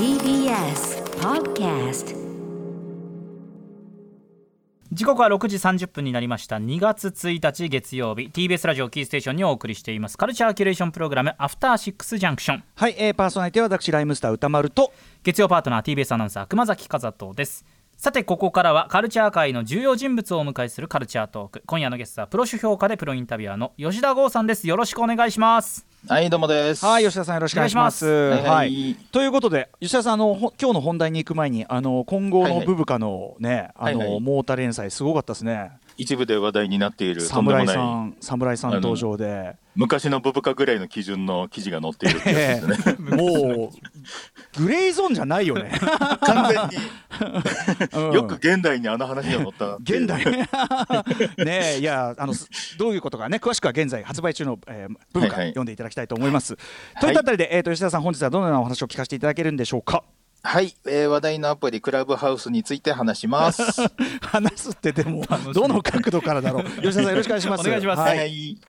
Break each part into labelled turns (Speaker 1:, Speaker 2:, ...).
Speaker 1: TBS Podcast
Speaker 2: 時刻は6時30分になりました。2月1日月曜日。TBS ラジオキーステーションにお送りしています。カルチャーキュレーションプログラムアフターシックスジャンクション
Speaker 3: はい、えー、パーソナリティは私ライムスター歌丸と。
Speaker 2: 月曜パートナー TBS アナウンサー熊崎和人です。さてここからはカルチャー界の重要人物をお迎えするカルチャートーク。今夜のゲストはプロ主評価でプロインタビュアーの吉田剛さんです。よろしくお願いします
Speaker 4: はい、どうもです。
Speaker 3: はい吉田さんよろしくお願いします。は
Speaker 4: はいい。
Speaker 3: ということで吉田さんあのほ今日の本題に行く前にあの今後のブブカのね、あの、モータ連載すごかったですね
Speaker 4: 一部で話題になっている
Speaker 3: 侍さん侍さん登場で。
Speaker 4: 昔のブブカぐらいの基準の記事が載っているってやつですね。
Speaker 3: もうグレーゾーンじゃないよね、
Speaker 4: 完全
Speaker 3: うん。
Speaker 4: によく現代にあの話が載った
Speaker 3: 現代。ねえいやあのすどういうことかね。詳しくは現在発売中の、えー、ブブカ、
Speaker 4: はいはい。
Speaker 3: 読んでいただきたいと思います、といったあたりで、えー、と吉田さん本日はどのようなお話を聞かせていただけるんでしょうか
Speaker 4: はい、えー話題のアプリクラブハウスについて話します。
Speaker 3: 話すってでもどの角度からだろう。吉田さんよろしくお願いします。
Speaker 2: お願いします。
Speaker 3: は、
Speaker 4: はい。い、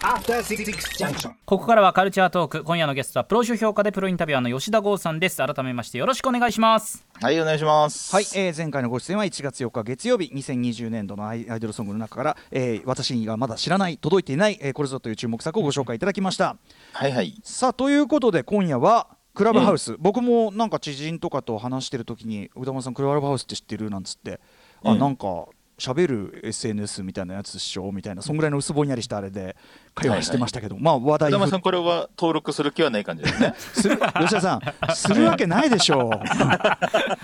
Speaker 5: After Six Junction.
Speaker 2: ここからはカルチャートーク。今夜のゲストはプロ主評価でプロインタビュアーの吉田剛さんです。改めましてよろしくお願いします。
Speaker 4: はい、お願いします。
Speaker 3: はい、えー前回のご出演は1月4日月曜日2020年度のアイアイドルソングの中から、えー私がまだ知らない届いていない、えーこれぞという注目作をご紹介いただきました。
Speaker 4: はい、はい。
Speaker 3: さあということで今夜はクラブハウス、僕もなんか知人とかと話してる時に「宇多丸さんクラブハウスって知ってる?」なんつって「あ
Speaker 4: うん
Speaker 3: なんか喋る SNS みたいなやつっしょ」みたいなそんぐらいの薄ぼんやりしたあれで会話してましたけど、まあ話題ふ
Speaker 4: 宇多丸さん、これは登録する気はない感じですね。
Speaker 3: する 吉田さんするわけないでしょ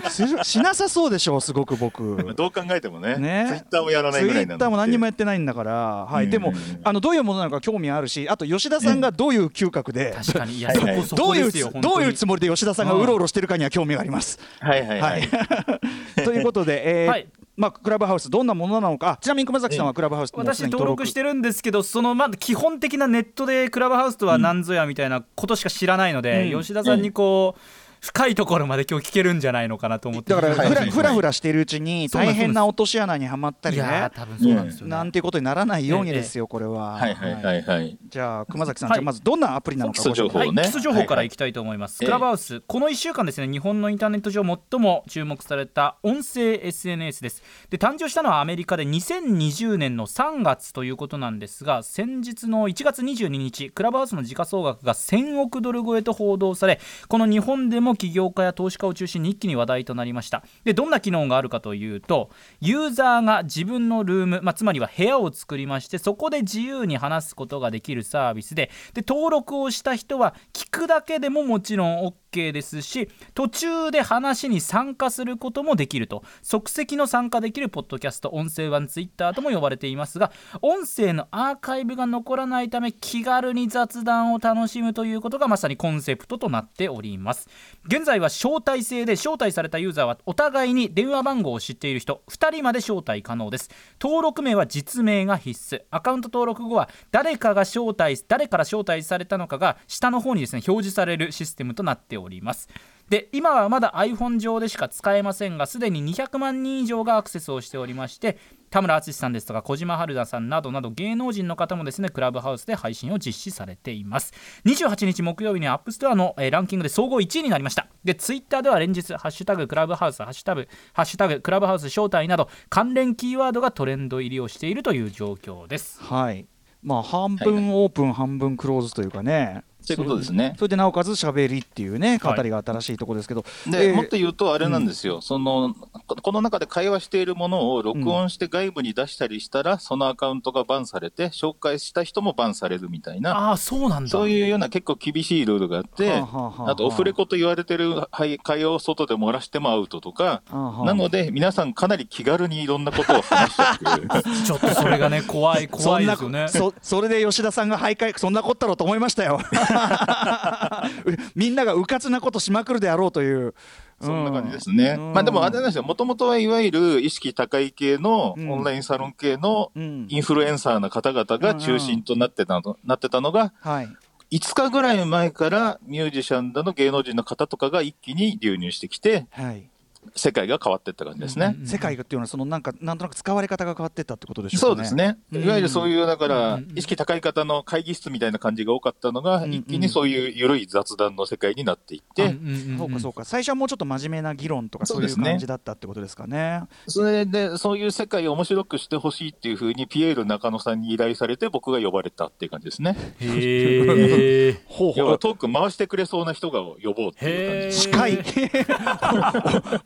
Speaker 3: う。するしなさそうでしょうすごく僕。
Speaker 4: どう考えてもね、
Speaker 3: ね。
Speaker 4: ツイッターもやらないぐらいなんで。
Speaker 3: ツイッターも何にもやってないんだから、はい、
Speaker 4: うん。
Speaker 3: でもあのどういうものなのか興味あるしあと吉田さんがどういう嗅覚で、
Speaker 2: 確かに。いや
Speaker 4: はいはい。
Speaker 2: そこそ
Speaker 3: どういうどういうつもりで吉田さんがうろうろしてるかには興味があります。
Speaker 4: はい、はい、
Speaker 3: は
Speaker 4: はいい。
Speaker 3: ということで、えー
Speaker 2: はい
Speaker 3: まあ、クラブハウスどんなものなのか。あちなみに熊崎さんはクラブハウス
Speaker 2: 私登録してるんですけどそのまだ基本的なネットでクラブハウスとは何ぞやみたいなことしか知らないので、
Speaker 3: うん。
Speaker 2: 吉田さんにこう、深いところまで今日聞けるんじゃないのかなと思って。
Speaker 3: だからふらふらふらしているうちに大変な落とし穴にはまったり
Speaker 2: いや
Speaker 3: ね
Speaker 2: ー多分そうなんですよ。ね、
Speaker 3: なんていうことにならないようにですよこれは。
Speaker 4: はい、はい、はい、はい。
Speaker 3: じゃあ熊崎さん、
Speaker 2: はい。
Speaker 3: じゃあまずどんなアプリなのか
Speaker 4: 基礎情報
Speaker 2: はい、
Speaker 4: ね
Speaker 2: 基礎情報からいきたいと思います、
Speaker 4: はい。
Speaker 2: クラブハウス、この1週間ですね日本のインターネット上最も注目された音声 SNS です。で誕生したのはアメリカで2020年の3月ということなんですが先日の1月22日クラブハウスの時価総額が1000億ドル超えと報道されこの日本でも起業家や投資家を中心に一気に話題となりました。でどんな機能があるかというとユーザーが自分のルーム、まあ、つまりは部屋を作りましてそこで自由に話すことができるサービスでで登録をした人は聞くだけでももちろん OK ですし途中で話に参加することもできると。即席の参加できるポッドキャスト音声版ツイッターとも呼ばれていますが音声のアーカイブが残らないため気軽に雑談を楽しむということがまさにコンセプトとなっております。現在は招待制で招待されたユーザーはお互いに電話番号を知っている人2人まで招待可能です。登録名は実名が必須。アカウント登録後は誰かが招待誰から招待されたのかが下の方にですね表示されるシステムとなっております。で今はまだ iPhone 上でしか使えませんがすでに200万人以上がアクセスをしておりまして田村淳さんですとか小島春菜さんなどなど芸能人の方もですねクラブハウスで配信を実施されています。28日木曜日にアップストアの、えーランキングで総合1位になりました。でツイッターでは連日「ハッシュタグクラブハウス」ハッシュタグ「ハッシュタグクラブハウス招待」など関連キーワードがトレンド入りをしているという状況です。
Speaker 3: はい。まあ半分オープン、半分クローズというかね。
Speaker 4: そういうことですね。
Speaker 3: それでなおかつ喋りっていうね語りが新しいところですけど、
Speaker 4: で、
Speaker 3: えー
Speaker 4: もっと言うとあれなんですよ、そのここの中で会話しているものを録音して外部に出したりしたら、そのアカウントがバンされて、紹介した人もバンされるみたいな、
Speaker 2: ああそうなんだ。
Speaker 4: そういうような結構厳しいルールがあって、
Speaker 3: はあはあはあ
Speaker 4: あとオフレコと言われてるはい会話を外で漏らしてもアウトとか、
Speaker 3: あはあ
Speaker 4: なので皆さんかなり気軽にいろんなことを話しちゃってる。
Speaker 2: ちょっとそれがね怖い怖いですよね。
Speaker 3: そそれで吉田さんが徘徊そんなこったろうと思いましたよ みんながうかつなことしまくるであろうという。
Speaker 4: そんな感じですね。
Speaker 3: うん。
Speaker 4: まあでもあれなんですよ、もともとはいわゆる意識高い系の
Speaker 3: うん。
Speaker 4: オンラインサロン系の
Speaker 3: うん。
Speaker 4: インフルエンサーな方々が中心となってたの、なってたのが、
Speaker 3: はい。
Speaker 4: 5日ぐらい前からミュージシャンだの芸能人の方とかが一気に流入してきて、
Speaker 3: はい
Speaker 4: 世界が変わっていった感じですね。
Speaker 3: 世界がっていうのはそのなんかなんとなく使われ方が変わってったってことでしょかね。
Speaker 4: そううですね。
Speaker 3: うん
Speaker 4: いわゆるそういう、だから
Speaker 2: うん、
Speaker 4: 意識高い方の会議室みたいな感じが多かったのが、
Speaker 3: うん
Speaker 4: 一気にそういう緩い雑談の世界になっていって、
Speaker 3: そうかそうか最初はもうちょっと真面目な議論とかそういう感じだったってことですかね。
Speaker 4: それで、そういう世界を面白くしてほしいっていうふうに、ピエール中野さんに依頼されて、僕が呼ばれたっていう感じですね。
Speaker 2: へえ
Speaker 3: ほう
Speaker 4: 要はトーク回してくれそうな人が呼ぼうっていう感じ。
Speaker 3: 司会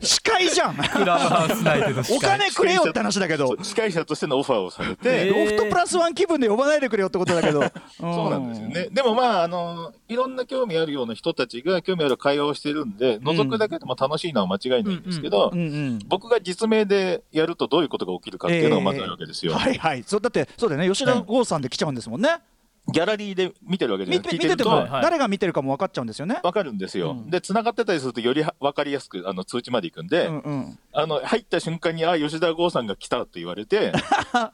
Speaker 3: 司会じゃん。
Speaker 2: クラブハウス内での司
Speaker 3: お
Speaker 2: 会
Speaker 3: 金くれよって話だけど。
Speaker 4: 司会者としてのオファーをされ
Speaker 2: へ
Speaker 4: て、
Speaker 2: ー。
Speaker 3: ロフトプラスワン気分で呼ばないでくれよってことだけど。
Speaker 4: そうなんですよね。でもまあ、あの、いろんな興味あるような人たちが興味ある会話をしてるんで、覗くだけでも楽しいのは間違いないんですけど
Speaker 3: う、んうん
Speaker 4: 僕が実名でやるとどういうことが起きるかっていうのがまずあるわけですよ。
Speaker 3: はいはい。そうだってそうだよね。吉田剛さんで来ちゃうんですもんね、
Speaker 4: ギャラリーで見てるわけじゃ
Speaker 3: 見
Speaker 4: ない
Speaker 3: 見てても
Speaker 2: はい
Speaker 3: 誰が見てるかも分かっちゃうんですよね。
Speaker 4: わかるんですよ。
Speaker 3: うん。
Speaker 4: で、繋がってたりするとよりわかりやすくあの通知まで行くんで、
Speaker 3: うんうん。
Speaker 4: あの、入った瞬間に、あ、吉田剛さんが来たって言われて、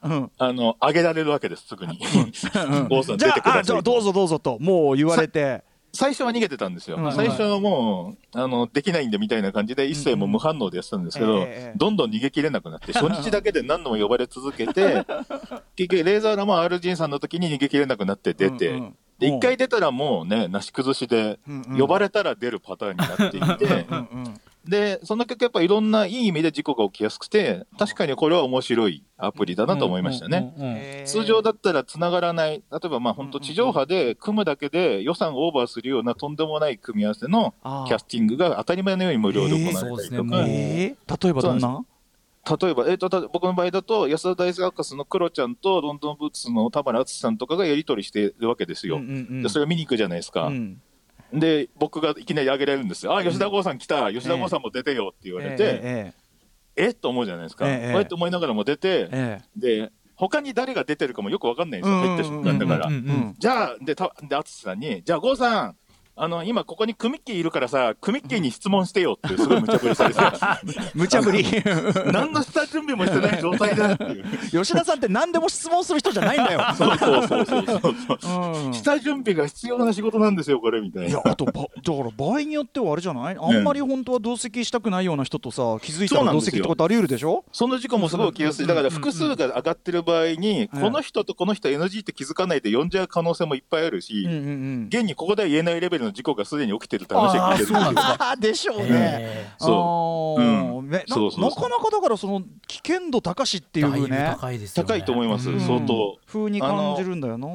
Speaker 3: うん。
Speaker 4: あの、上げられるわけです、すぐに。剛さん出てください
Speaker 3: ああじゃあどうぞどうぞともう言われて
Speaker 4: 最初は逃げてたんですよ。
Speaker 3: うん
Speaker 4: 最初はもう、あの、できないんでみたいな感じで、一切もう無反応でやってたんですけど、
Speaker 3: ええ
Speaker 4: どんどん逃げきれなくなって、初日だけで何度も呼ばれ続けて、結局、レーザーラマ RG さんの時に逃げきれなくなって出て、
Speaker 3: うんうん。
Speaker 4: で、一回出たらもうね、なし崩しで、
Speaker 3: うんうん。
Speaker 4: 呼ばれたら出るパターンになっていて、
Speaker 3: うんうん
Speaker 4: で、その結果やっぱいろんないい意味で事故が起きやすくて、確かにこれは面白いアプリだなと思いましたね。通常だったら繋がらない、例えばまあ本当地上波で組むだけで予算オーバーするようなとんでもない組み合わせのキャスティングが当たり前のように無料で行われたりとか、
Speaker 3: 例えばどんな？
Speaker 4: 例えば、えーとた僕の場合だと安田大サーカスのクロちゃんとロンドンブーツの田村淳さんとかがやり取りしてるわけですよ。
Speaker 3: うんうんうん。
Speaker 4: でそれを見に行くじゃないですか。
Speaker 3: うん
Speaker 4: で、僕がいきなり上げられるんですよ。あ、吉田剛さん来た、吉田剛さんも出てよって言われて、
Speaker 3: え
Speaker 4: えっ？と思うじゃないですか。
Speaker 3: ええ
Speaker 4: こうやって思いながらも出て、
Speaker 3: ええ。
Speaker 4: で、他に誰が出てるかもよくわかんないんですよ、入った瞬間だからじゃあ、で、たで、淳さんに、じゃあ、郷さん、あの、今ここにクミッキーいるからさ、クミッキーに質問してよって、すごい無茶ぶりされて、
Speaker 3: 無茶ぶり
Speaker 4: 何の下準備もしてない状態だっていう。
Speaker 3: 吉田さんって何でも質問する人じゃないんだよ。
Speaker 4: そうそうそうそうそう。
Speaker 3: うん
Speaker 4: 下準備が必要な仕事なんですよ、これ、みたいな。
Speaker 3: いやあとばだから場合によってはあれじゃない？あんまり本当は同席したくないような人とさ気づいたら同席ってことあり得るでしょ？
Speaker 4: その事故もすごい起きやすい。だから複数が上がってる場合に、この人とこの人 NG って気づかないで呼んじゃう可能性もいっぱいあるし、
Speaker 3: うんうんうん
Speaker 4: 現にここでは言えないレベルの事故がすでに起きてるって話が聞いてるんですよ
Speaker 2: あー。そうなん。で
Speaker 3: しょうね。
Speaker 4: そう
Speaker 3: ー
Speaker 4: うん
Speaker 3: ねな
Speaker 4: そう。
Speaker 3: なかなかだからその危険度高しって
Speaker 2: い
Speaker 3: うね。
Speaker 2: 高いですよね。
Speaker 4: 高いと思います、
Speaker 2: うん。
Speaker 4: 相当。
Speaker 3: 風に感じるんだよな。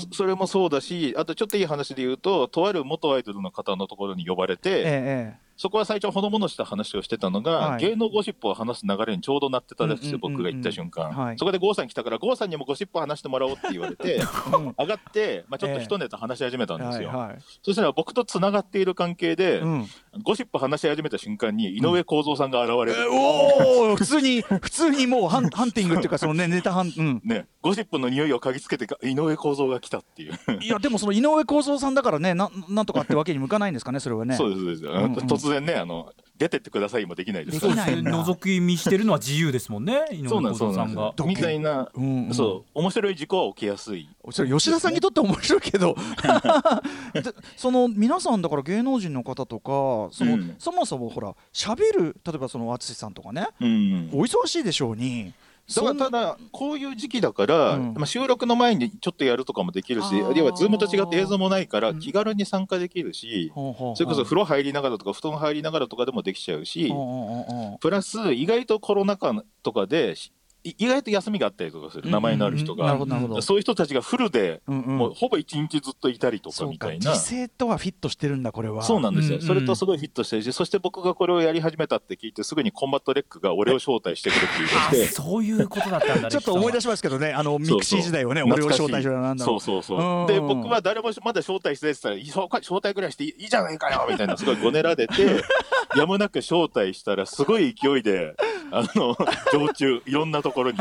Speaker 4: そそれもそうだし、あとちょっといい話で言うと、とある元アイドルの方のところに呼ばれて、
Speaker 3: ええ
Speaker 4: そこは最初、ほのぼのした話をしてたのが、
Speaker 3: はい。
Speaker 4: 芸能ゴシップを話す流れにちょうどなってたらしくて、僕が行った瞬間、
Speaker 3: はい。
Speaker 4: そこで郷さん来たから、郷さんにもゴシップ話してもらおうって言われて、
Speaker 3: うん。
Speaker 4: 上がって、まあ、ちょっと一ネタ話し始めたんですよ。
Speaker 3: はいはい。
Speaker 4: そしたら僕とつながっている関係で、
Speaker 3: うん
Speaker 4: ゴシップ話し始めた瞬間に、井上公造さんが現れる。
Speaker 3: おお 普通に普通にもうハンハンティングっていうかそのねネタハンうん。
Speaker 4: ね、ゴシップの匂いを嗅ぎつけてか井上公造が来たっていう。
Speaker 3: いやでもその井上公造さんだからねななんとかってわけに向かないんですかねそれはね。
Speaker 4: そうです、そうです、
Speaker 3: んうん。
Speaker 4: 突然ね、あの、出てってくださいもできないです。から
Speaker 3: できない。んだ
Speaker 2: 覗き見してるのは自由ですもんね。井上
Speaker 4: そうなんです、そう
Speaker 2: 公造さんが。
Speaker 4: みたいな、
Speaker 3: うんうん。
Speaker 4: そう、面白い事故は起きやすい。
Speaker 3: それ吉田さんにとって面白いけど。でその皆さんだから芸能人の方とかその、
Speaker 4: うん。
Speaker 3: そもそもほら喋る例えばその淳さんとかね。
Speaker 4: うん。
Speaker 3: お忙しいでしょうに
Speaker 4: だからただ、こういう時期だから、
Speaker 3: うん。
Speaker 4: まあ、収録の前にちょっとやるとかもできるし、
Speaker 3: あー。
Speaker 4: 要は、ズームと違って映像もないから、
Speaker 3: うん。
Speaker 4: 気軽に参加できるし、それこそ風呂入りながらとか、布団入りながらとかでもできちゃうし、プラス、意外とコロナ禍とかで、意外と休みがあったりとかする、名前のある人が。そういう人たちがフルで、もうほぼ一日ずっといたりとかみたいな。
Speaker 3: 時勢とはフィットしてるんだこれは。
Speaker 4: そうなんですよ、それとすごいフィットしてるし、そして僕がこれをやり始めたって聞いて、すぐにコンバット REC が俺を招待してくれって
Speaker 2: あ
Speaker 4: 言い出して、
Speaker 2: そういうことだったんだ
Speaker 3: ちょっと思い出しますけどねあのミクシー時代をね俺を招待しろなんだろ
Speaker 4: そうそう
Speaker 3: う。ん
Speaker 4: そう。で、僕は誰もまだ招待してないって言ったら、招待ぐらいしていいいいじゃないかよみたいな、すごいごねられて、やむなく招待したら、すごい勢いで、あの、常駐、いろんなところに。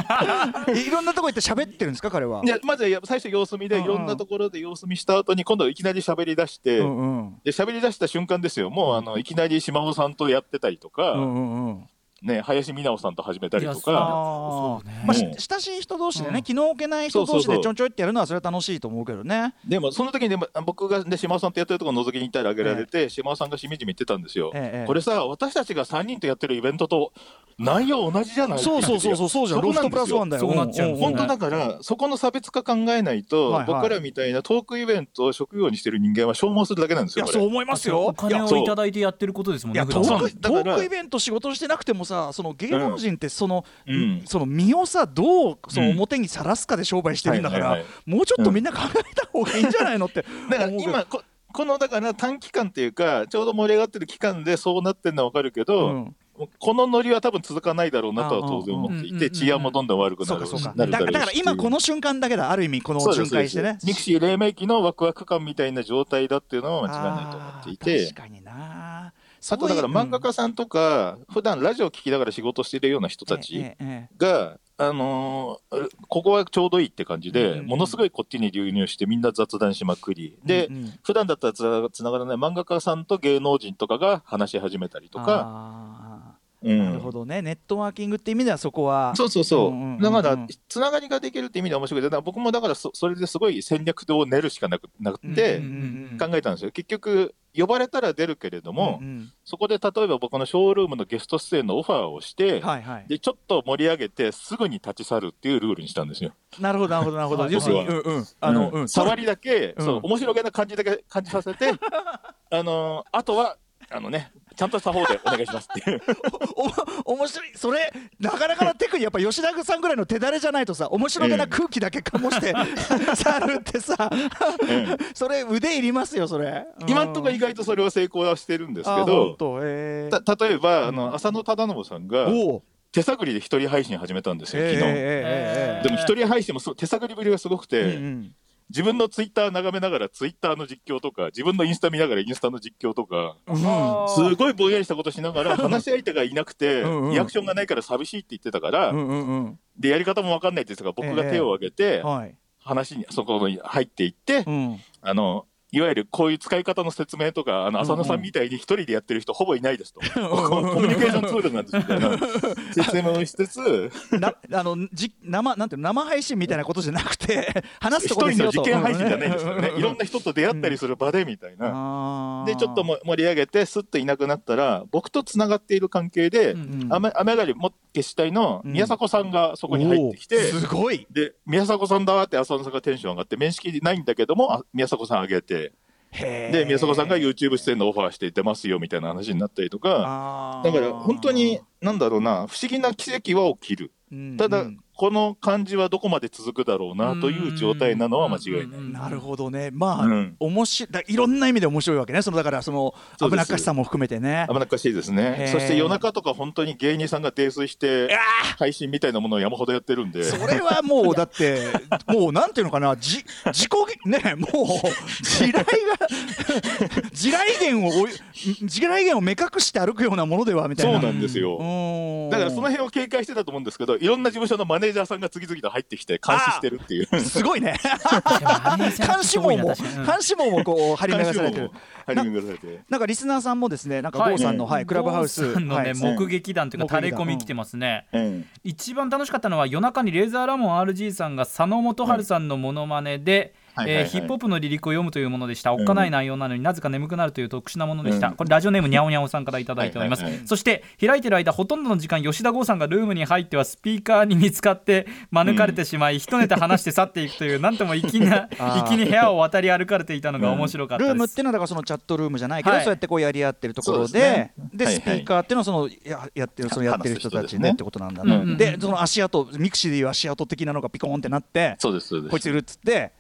Speaker 3: え いろんなとこ行って喋ってるんですか彼は？
Speaker 4: でまずや最初様子見で、いろんなところで様子見した後に、今度いきなり喋り出して、
Speaker 3: うんうん。
Speaker 4: で、喋り出した瞬間ですよ、もうあの、いきなり島尾さんとやってたりとか、
Speaker 3: うんうんうん
Speaker 4: ね、林美直さんと始めたりとか、
Speaker 2: ね
Speaker 3: ー。まあ親しい人同士でね、
Speaker 2: うん。
Speaker 3: 気の置けない人同士でちょんちょいってやるのはそれは楽しいと思うけどね。
Speaker 4: でもその時にでも僕が、ね、島尾さんとやってるところ覗きに行ったらあげられて、島尾さんがしみじみ言ってたんですよ。
Speaker 3: ええ
Speaker 4: これさ、私たちが3人とやってるイベントと内容同じじゃない
Speaker 3: そうそうそうそうそうじゃん。
Speaker 4: そ
Speaker 3: ロフトプラスワンだよ。
Speaker 2: そうなっちゃう
Speaker 4: 本当だから、そこの差別化考えないと、
Speaker 3: はいはい。
Speaker 4: 僕らみたいなトークイベントを職業にしてる人間は消耗するだけなんですよ。
Speaker 3: いやそう思いますよ。
Speaker 2: お金を
Speaker 4: そう。
Speaker 2: いただいてやってることですもん
Speaker 3: いやト
Speaker 2: ね
Speaker 3: ト
Speaker 4: だから
Speaker 3: ークイベント仕事してなくてもさその芸能人ってその、
Speaker 4: うん。
Speaker 3: その身をさどうその
Speaker 4: うん
Speaker 3: 表にさらすかで商売してるんだから、もうちょっとみんな考えた方がいいんじゃないのって
Speaker 4: だから今こ、このだから短期間っていうか、ちょうど盛り上がってる期間でそうなってるのは分かるけど、
Speaker 3: うん。
Speaker 4: このノリは多分続かないだろうなとは当然思っていて、治安もどんどん悪くなるだ
Speaker 3: から今この瞬間だけだある意味この
Speaker 4: そうです
Speaker 3: 巡回してね。
Speaker 4: ミクシー黎明期のワクワク感みたいな状態だっていうのは間違いないと思っていて。
Speaker 3: 確かにな
Speaker 4: あとだから漫画家さんとか、普段ラジオ聞きながら仕事してるような人たちが、あのーここはちょうどいいって感じで、
Speaker 3: うんうん
Speaker 4: ものすごいこっちに流入してみんな雑談しまくり、で、
Speaker 3: うんうん。
Speaker 4: 普段だったらつなつながらない漫画家さんと芸能人とかが話し始めたりとか、
Speaker 3: あ
Speaker 4: うん。
Speaker 3: ーなるほどね。ネットワーキングって意味ではそこは。
Speaker 4: そうそうそう、
Speaker 3: うんうんうんうん。
Speaker 4: だから、つながりができるって意味では面白いけど、だから僕もだからそ、それですごい戦略を練るしかなくなくて、
Speaker 3: うんうんうん。
Speaker 4: 考えたんですよ。結局、呼ばれたら出るけれども、
Speaker 3: うんうん。
Speaker 4: そこで例えば僕のショールームのゲスト出演のオファーをして、
Speaker 3: はいはい。
Speaker 4: で、ちょっと盛り上げて、すぐに立ち去るっていうルールにしたんですよ。
Speaker 3: なるほどなるほどなるほど。
Speaker 2: は。い
Speaker 3: 要するに
Speaker 4: 僕
Speaker 3: うんうん。あのうん。
Speaker 4: 触りだけ、
Speaker 3: うん。
Speaker 4: そう、面白げな感じだけ感じさせて、あのーあとは、あのね、ちゃんとした方でお願いしますっていう。
Speaker 3: お面白い。それなかなかなテクニックやっぱ吉田さんぐらいの手だれじゃないとさ面白げな空気だけ醸して去るってさそれ腕いりますよそれ。
Speaker 4: 今んとこ意外とそれは成功はしてるんですけ
Speaker 3: あ
Speaker 4: ど
Speaker 3: 本、当え
Speaker 4: た例えば、あの浅野忠信さんが手探りで一人配信始めたんですよ、昨日。
Speaker 3: え
Speaker 4: でも一人配信も手探りぶりがすごくて、
Speaker 3: えうんうん
Speaker 4: 自分のツイッター眺めながらツイッターの実況とか、自分のインスタ見ながらインスタの実況とか、すごいぼんやりしたことしながら、話し相手がいなくて、
Speaker 3: うんうん。
Speaker 4: リアクションがないから寂しいって言ってたから、
Speaker 3: うんうんうん。
Speaker 4: で、やり方もわかんないって言ってたから、僕が手を挙げて、
Speaker 3: はい。
Speaker 4: 話に、そこに入っていって、
Speaker 3: うん。
Speaker 4: あの、いわゆるこういう使い方の説明とか、あの、
Speaker 3: うん
Speaker 4: 浅野さんみたいに一人でやってる人ほぼいないですと。コミュニケーションツールなんですみたいな説明をしつつ、
Speaker 3: なあのじ生なんていうの生配信みたいなことじゃなくて 話す
Speaker 4: 一
Speaker 3: とこですよと。
Speaker 4: 人の実験配信じゃないんですよね。いろんな人と出会ったりする場でみたいな。
Speaker 3: な
Speaker 4: で、ちょっとも盛り上げて、すっといなくなったら、僕とつながっている関係で、
Speaker 2: うん
Speaker 4: 雨雨上がりも決死隊の宮迫さんがそこに入ってきて、
Speaker 3: すごい。
Speaker 4: で、宮迫さんだって浅野さんがテンション上がって、面識ないんだけども、あ宮迫さん上げて、で、宮迫さんが YouTube 出演のオファーして出ますよみたいな話になったりとか、だから本当に、なんだろうな、不思議な奇跡は起きる。
Speaker 3: うん
Speaker 4: ただ、
Speaker 3: うん
Speaker 4: この感じはどこまで続くだろうなという状態なのは間違いない。
Speaker 2: うん
Speaker 3: なるほどね。まあ、
Speaker 4: うん。
Speaker 3: 面白いだいろんな意味で面白いわけね。そのだからその危なっかしさも含めてね。
Speaker 4: 危なっかしいです
Speaker 3: へ
Speaker 4: ね
Speaker 3: ー。
Speaker 4: そして夜中とか本当に芸人さんが泥酔して配信みたいなものを山ほどやってるんで。
Speaker 3: それはもう だってもうなんていうのかな。じ自己ねもう地雷が 地雷源を地雷源を目隠して歩くようなものではみたいな。
Speaker 4: そうなんですよ。
Speaker 3: うん。
Speaker 4: だからその辺を警戒してたと思うんですけど、いろんな事務所のマネージャーさんが次々と入ってきて監視してるっていう。
Speaker 3: すごいね。監
Speaker 2: 監
Speaker 3: 視網も監視網もこう張り巡らされて。なんかリスナーさんもですねなんか
Speaker 2: はい
Speaker 3: 郷さんの、はい。クラブハウス
Speaker 2: のね、
Speaker 3: はい。
Speaker 2: 目撃談というか垂れ込み来てますね、
Speaker 4: うん
Speaker 2: 一番楽しかったのは夜中にレーザーラモン RG さんが佐野元春さんのモノマネで、ヒップホップの離陸を読むというものでした。おっかない内容なのになぜか眠くなるという特殊なものでした。
Speaker 4: うん。
Speaker 2: これラジオネームにゃおにゃおさんからいただいております。そして開いてる間ほとんどの時間吉田剛さんがルームに入ってはスピーカーに見つかって免れてしまい、一ネタ話して去っていくというなんとも粋な 粋に部屋を渡り歩かれていたのが面白かった。
Speaker 3: ルームっていうのはだからそのチャットルームじゃないけど、
Speaker 2: はい。
Speaker 3: そうやってこうやり合ってるところで
Speaker 4: で
Speaker 3: スピーカーっていうのはそのややってるそのやってる人たち
Speaker 4: ね。
Speaker 3: ねってことなんだね、
Speaker 2: うん
Speaker 3: でその足跡ミクシーでいう足跡的なのがピコーンってなって。こいついるっつって
Speaker 4: うん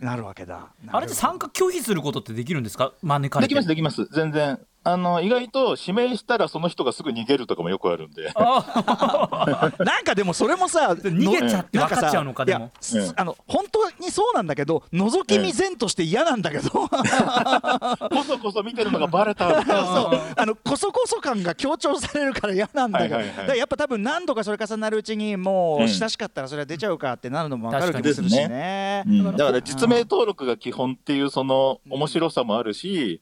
Speaker 3: なるわけだ
Speaker 2: あれって参加拒否することってできるんですか？招かれて
Speaker 4: できます、できます。全然。あの、意外と指名したらその人がすぐ逃げるとかもよくあるんで。
Speaker 2: あ
Speaker 3: なんかでもそれもさ
Speaker 2: 逃げちゃって
Speaker 3: のなん
Speaker 2: 分かっちゃうのか
Speaker 3: さいや
Speaker 2: でも
Speaker 3: す
Speaker 4: うん
Speaker 3: あの本当にそうなんだけど覗き見然として嫌なんだけど、
Speaker 4: こそこそ見てるのがバレた。
Speaker 3: そう。あのこそこそ感が強調されるから嫌なんだけど、
Speaker 4: はいはいはい。
Speaker 3: だからやっぱ多分何度かそれ重なるうちにも
Speaker 4: う
Speaker 3: うん親しかったらそれは出ちゃうかってなるのも分かる気もするしね。
Speaker 4: うん。だから実名登録が基本っていうその面白さもあるし、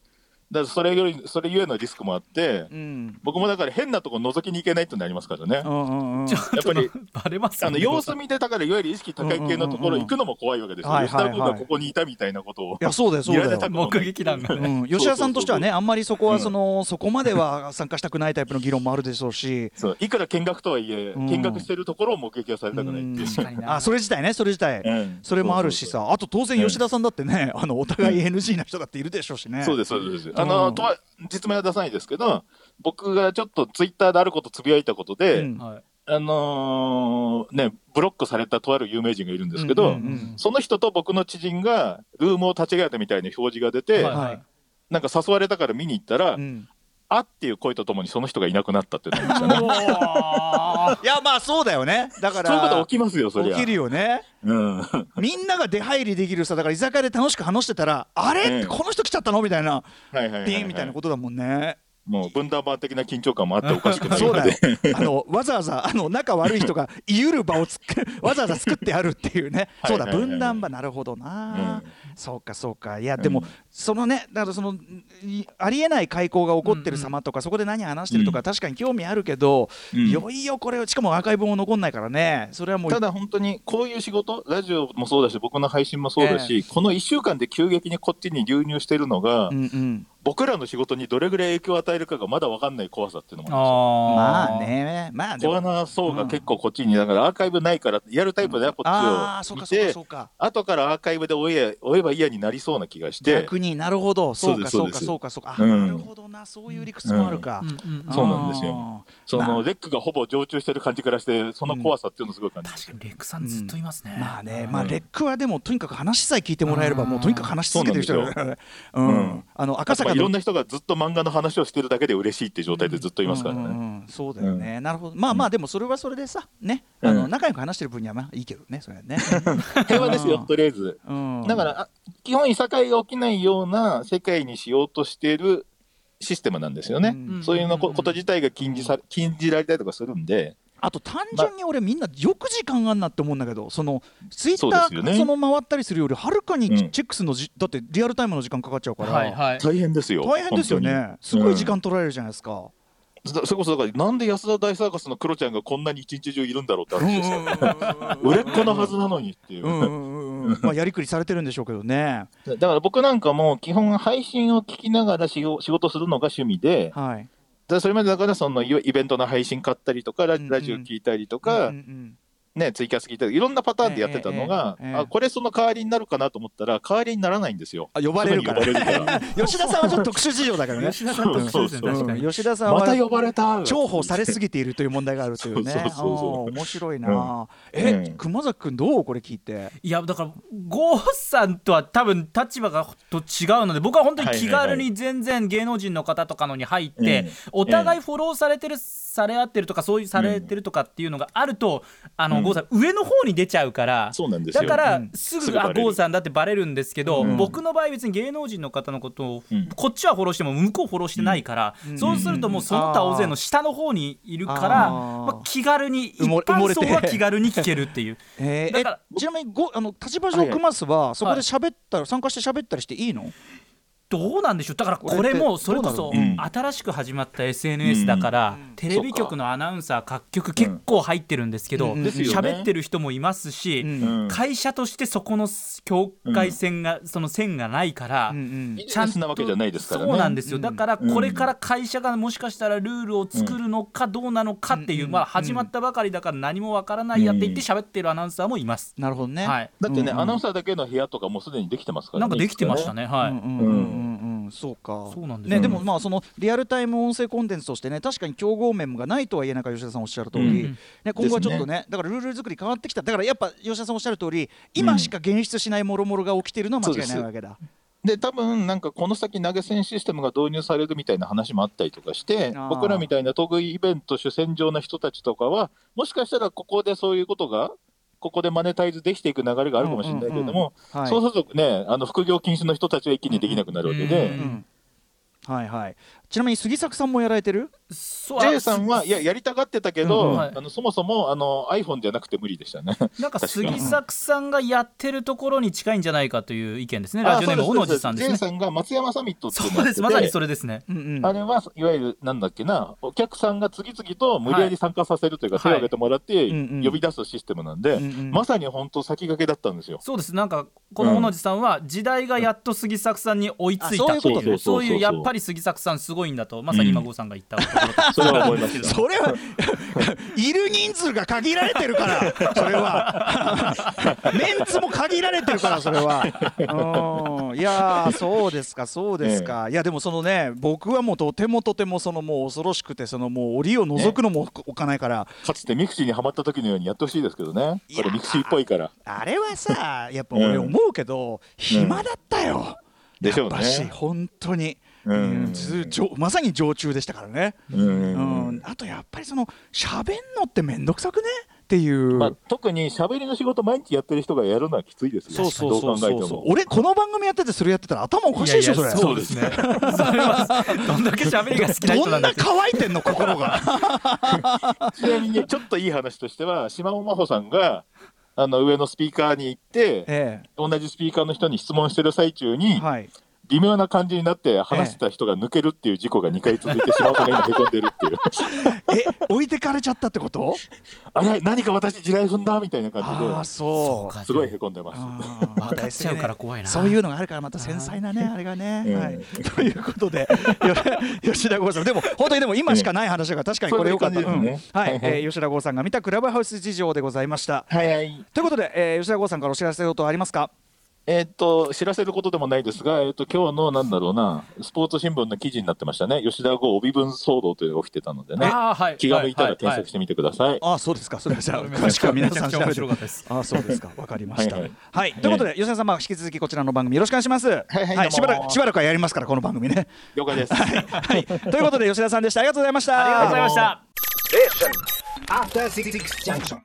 Speaker 4: だからそれよりそれゆえのリスクもあって
Speaker 3: うん。
Speaker 4: 僕もだから変なとこ覗きに行けないってなりますからね。
Speaker 3: う。んうん
Speaker 4: やっぱり
Speaker 2: バレますよね。
Speaker 4: あの様子見てだからいわゆる意識高い系のところ行くのも怖いわけですよ。吉田君がここにいたみたいなことを
Speaker 3: いやそうだよそうだよ
Speaker 4: 見られたくもない
Speaker 2: 目撃談がね
Speaker 3: うん、吉田さんとしてはね、あんまりそこはその、そこまでは参加したくないタイプの議論もあるでしょうし、
Speaker 4: そういくら見学とはいえ、
Speaker 3: うん。
Speaker 4: 見学してるところを目撃はされたくないっていう。
Speaker 3: あそれ自体ね、それ自体、
Speaker 4: うん。
Speaker 3: それもあるしさ、あと当然、吉田さんだってね、あのお互い NG な人だっているでしょうしね。
Speaker 4: そうです、そうです。あ
Speaker 3: うん。
Speaker 4: の、とは、実名は出さないですけど、僕がちょっとツイッターであることつぶやいたことで、
Speaker 3: うん。
Speaker 2: はい。
Speaker 4: あのーね、ブロックされたとある有名人がいるんですけど、
Speaker 3: うんうんうん。
Speaker 4: その人と僕の知人がルームを立ち上げたみたいな表示が出て、
Speaker 2: はい
Speaker 3: はい。
Speaker 4: なんか誘われたから見に行ったら、
Speaker 3: うん
Speaker 4: あっていう声とともにその人がいなくなったってなりましたね。
Speaker 3: いや、まあそうだよね、だから、
Speaker 4: そういうこと起きますよ、そりゃ。
Speaker 3: 起きるよね。
Speaker 4: うん。
Speaker 3: みんなが出入りできるさ、だから居酒屋で楽しく話してたら、あれ、
Speaker 4: ええ
Speaker 3: この人来ちゃったの？みたいな、
Speaker 4: はいはいはい、はい。
Speaker 3: ピンみたいなことだもんね。
Speaker 4: もう分断版的な緊張感もあっておかしくない
Speaker 3: そうだ
Speaker 4: ので
Speaker 3: よ。あのわざわざあの仲悪い人が言る場をつく わざわざ作ってあるっていうね。そうだ分断場なるほどな。
Speaker 4: うん。
Speaker 3: そうかそうか。いやでも、
Speaker 4: うん。
Speaker 3: そのねだからそのいありえない開口が起こってる様とか、そこで何話してるとか、
Speaker 4: うん。
Speaker 3: 確かに興味あるけど、
Speaker 4: うん。
Speaker 3: いよいよこれをしかもアーカイブも残んないからね。それはもう
Speaker 4: ただ本当にこういう仕事、ラジオもそうだし、僕の配信もそうだし、この1週間で急激にこっちに流入してるのが、
Speaker 3: うんうん、
Speaker 4: 僕らの仕事にどれぐらい影響を与えるかがまだ分かんない怖さっていうのもあ
Speaker 3: まあね。まあでも。
Speaker 4: コアな層が結構こっちに、だからアーカイブないから、やるタイプではこっちを見て、
Speaker 3: そうか
Speaker 4: 後からアーカイブで追え追えば嫌になりそうな気がして、
Speaker 3: 逆になるほど。そうかそうか
Speaker 4: そうです。
Speaker 3: そうかそうかあ、
Speaker 4: うん。
Speaker 3: なるほどなそういう理屈もあるか、
Speaker 4: そうなんですよ。そ
Speaker 3: まあ。
Speaker 4: のレックがほぼ常駐してる感じからして、その怖さっていうのをすごい感じ。
Speaker 2: 確かにレックさんずっといますね、
Speaker 3: まあね、まあレックはでもとにかく話さえ聞いてもらえればもうとにかく話し続けてる人。うん
Speaker 4: うん。
Speaker 3: あの赤
Speaker 4: まあ
Speaker 3: 坂の
Speaker 4: いろんな人がずっと漫画の話をしてるだけで嬉しいって状態でずっといますからね。
Speaker 3: そうだよね、なるほど。まあまあでもそれはそれでさね、あの
Speaker 4: うん
Speaker 3: 仲良く話してる分にはまあいいけどねそれはね。
Speaker 4: 平和ですよ、
Speaker 3: うん。
Speaker 4: とりあえず。
Speaker 3: うん。
Speaker 4: だから、あ基本、いさかいが起きないような世界にしようとしているシステムなんですよね。
Speaker 3: うん。
Speaker 4: そういうのここと自体が禁じさ禁じられたりとかするんで、
Speaker 3: あと単純に俺みんなよく時間あんなって思うんだけどそのツイッターその回ったりするよりはるかに
Speaker 4: うん。
Speaker 3: チェックするのじ、だってリアルタイムの時間かかっちゃうから、
Speaker 2: はいはい。
Speaker 4: 大変ですよ。
Speaker 3: 大変ですよ
Speaker 4: 本
Speaker 3: ねすごい時間取られるじゃないですか。
Speaker 4: そそれこそ、だから、なんで安田大サーカスのクロちゃんがこんなに一日中いるんだろうってあるんですよ。売れっ子のはずなのにっていう。
Speaker 3: うんうんうんうんまあやりくりされてるんでしょうけどね。
Speaker 4: だから僕なんかも基本配信を聞きながら仕事するのが趣味で、
Speaker 3: はい。
Speaker 4: でそれまでだからそのイイベントの配信買ったりとかラジオ聞いたりとか、
Speaker 3: うんうん
Speaker 4: ね、ツイキャス聞いたりいろんなパターンでやってたのが、
Speaker 3: ええええええ。
Speaker 4: あこれその代わりになるかなと思ったら代わりにならないんですよ。
Speaker 3: あ呼ばれるから。吉田さんはちょっと特殊事情だからね。
Speaker 2: 吉田さんとそうですね確かに
Speaker 3: う。ん吉田さん
Speaker 4: また
Speaker 3: は
Speaker 4: 呼ばれた。
Speaker 3: 重宝されすぎているという問題があるというね。
Speaker 4: そうそうそうそう。
Speaker 3: あー面白いな。え
Speaker 4: う、ん。
Speaker 3: 熊崎くんどう？これ聞いて。
Speaker 2: いやだから郷さんとは多分立場がと違うので僕は本当に気軽に全然芸能人の方とかのに入って、
Speaker 4: うん。
Speaker 2: お互いフォローされてるされ合ってるとかそういうされてるとかっていうのがあると、あの
Speaker 4: うん。
Speaker 2: 郷さん上の方に出ちゃうから。
Speaker 4: そうなんですよ。
Speaker 2: だから
Speaker 3: うん。
Speaker 2: すぐあ
Speaker 4: すぐバレる。
Speaker 2: 郷さんだってバレるんですけど、
Speaker 4: うん。
Speaker 2: 僕の場合別に芸能人の方のことを、
Speaker 4: うん。
Speaker 2: こっちはフォローしても向こうフォローしてないから、
Speaker 3: うん。
Speaker 2: そうするともうその他大勢の下の方にいるから、まあ、気軽に一般層は気軽に聞けるっていう。
Speaker 3: えー
Speaker 2: だから
Speaker 3: えちなみにごあの立場上熊須はそこで喋ったら参加して喋ったりしていいの？
Speaker 2: どうなんでしょう？だからこれもそれこそ新しく始まった SNS だから、テレビ局のアナウンサー各局結構入ってるんですけど喋、ってる人もいますし、会社としてそこの境界線が、その線がないから、
Speaker 3: うんうん。
Speaker 4: ビジネスなわけじゃないですからね。
Speaker 2: そうなんですよ、
Speaker 3: うん
Speaker 2: だからこれから会社がもしかしたらルールを作るのかどうなのかっていう、
Speaker 3: うん
Speaker 2: まあ、始まったばかりだから何もわからないやって言って喋ってるアナウンサーもいます。
Speaker 3: なるほどね。
Speaker 2: はい。
Speaker 4: だってね、アナウンサーだけの部屋とかもうすでにできてますからね。
Speaker 2: なんかできてましたね、はい、
Speaker 3: うそうか。
Speaker 2: そうなんですよ。
Speaker 3: ねでもまあそのリアルタイム音声コンテンツとしてね確かに競合面がないとはいえなんか吉田さんおっしゃる通り、
Speaker 4: うん
Speaker 3: ね、今後はちょっとねだからルール作り変わってきた。だからやっぱ吉田さんおっしゃる通り今しか現出しないもろもろが起きてるのは間違いないわけだ。
Speaker 4: で多分なんかこの先投げ銭システムが導入されるみたいな話もあったりとかして僕らみたいな得意イベント主戦場な人たちとかはもしかしたらここでそういうことがここでマネタイズできていく流れがあるかもしれないけれども、
Speaker 3: はい。
Speaker 4: そうするとねあの副業禁止の人たちは一気にできなくなるわけで、
Speaker 3: うん。はいはい、ちなみに杉作さんもやられてる？
Speaker 2: そう
Speaker 4: J さんはいややりたがってたけど、
Speaker 2: うんうんはい。
Speaker 4: あのそもそもあの iPhone じゃなくて無理でしたね。
Speaker 2: なんか杉作さんがやってるところに近いんじゃないかという意見ですねラジオネーム小野寺さんです
Speaker 4: J
Speaker 2: ね
Speaker 4: さんが松山サミットって
Speaker 2: そうですまさにそ
Speaker 4: れ
Speaker 2: れですね。
Speaker 3: うんうん。
Speaker 4: あれはいわゆるなんだっけなお客さんが次々と無理やり参加させるというか、
Speaker 2: はい。
Speaker 4: 手を挙げてもらって呼び出すシステムなんで、
Speaker 3: うんうん。
Speaker 4: まさに本当先駆けだったんですよ。
Speaker 2: そうです。なんかこの小野寺さんは時代がやっと杉作さんに追いついた
Speaker 3: ういうこと
Speaker 2: という。そういうやっぱり杉作さんすごいんだとまさに今郷さんが言ったところと
Speaker 4: それは思います。
Speaker 3: それは いる人数が限られてるからそれは。メンツも限られてるからそれは。うん。いやーそうですかそうですか、いやでもそのね僕はもうとてもとてもそのもう恐ろしくてそのもう檻を覗くのもおかないから、
Speaker 4: かつてミクシーにはまった時のようにやってほしいですけどね。これミクシーっぽいから。
Speaker 3: あれはさやっぱ俺思うけど、暇だったよ、
Speaker 4: でしょうね。
Speaker 3: やっぱし本当に、
Speaker 4: うん。
Speaker 3: うん。ずじょまさに常駐でしたからね、
Speaker 4: うん。
Speaker 3: うん。あとやっぱりその喋んのって面倒くさくね？っていう、
Speaker 4: まあ、特に喋りの仕事毎日やってる人がやるのはきついですよ。
Speaker 3: そうそうそうそう
Speaker 4: どう考えても。
Speaker 3: 俺この番組やっててそれやってたら頭おかしいでしょそれ。
Speaker 2: そうですね。どんだけ喋りが好きな人
Speaker 3: ど
Speaker 2: なんんだって。
Speaker 3: な乾いてんの心が。
Speaker 4: ちなみにね、ちょっといい話としては、島尾真帆さんが、あの、上のスピーカーに行って、
Speaker 3: え
Speaker 4: 同じスピーカーの人に質問してる最中
Speaker 3: え
Speaker 4: に、
Speaker 3: はい
Speaker 4: 微妙な感じになって話してた人が抜けるっていう事故が2回続いて、島尾さんが今へこんでるっていう。
Speaker 3: え置いてかれちゃったってこと？
Speaker 4: あれ何か私地雷踏んだみたいな感
Speaker 3: ああ
Speaker 4: じ
Speaker 3: そう。
Speaker 4: すごいへこんでます。
Speaker 3: また
Speaker 2: 分かっちゃうから怖いな。
Speaker 3: そういうのがあるからまた繊細なねあれがね、
Speaker 4: うん
Speaker 3: はい、ということでよ吉田剛さん。でも本当にでも今しかない話だから確かにこれよかった、
Speaker 4: ね。
Speaker 3: うん。はい、
Speaker 4: はいはい。
Speaker 3: えー吉田剛さんが見たクラブハウス事情でございました。
Speaker 4: はいはい。
Speaker 3: ということで、えー吉田剛さんからお知らせことありますか？
Speaker 4: えーっと、知らせることでもないですが、えーっと、今日のなんだろうな、スポーツ新聞の記事になってましたね。吉田剛帯分騒動というのが起きてたのでね。
Speaker 2: あーはい。
Speaker 4: 気が向いたら
Speaker 2: はい
Speaker 4: 検索してみてください。
Speaker 3: ああそうですか。それはじゃあ詳しくは皆さん調べて。
Speaker 2: めちゃくちゃ面白かったです。
Speaker 3: ああそうですか。わかりました。は
Speaker 4: はい。い、
Speaker 3: ということで吉田さんまあ引き続きこちらの番組よろしくお願いします。はいしばらくしばらくはやりますからこの番組ね。
Speaker 4: 了解です。
Speaker 3: はい。ということで吉田さんでした。ありがとうございました。
Speaker 2: ありがとうございました。
Speaker 5: After Six Junction.